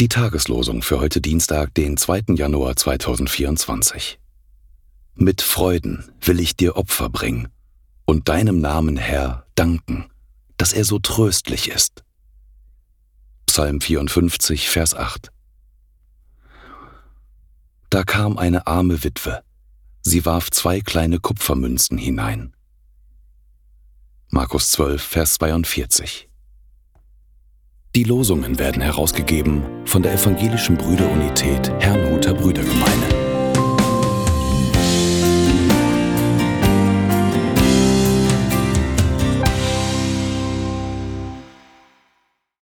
Die Tageslosung für heute Dienstag, den 2. Januar 2024. Mit Freuden will ich dir Opfer bringen und deinem Namen, Herr, danken, dass er so tröstlich ist. Psalm 54, Vers 8. Da kam eine arme Witwe, sie warf zwei kleine Kupfermünzen hinein. Markus 12, Vers 42. Die Losungen werden herausgegeben von der Evangelischen Brüderunität Herrnhuter Brüdergemeine.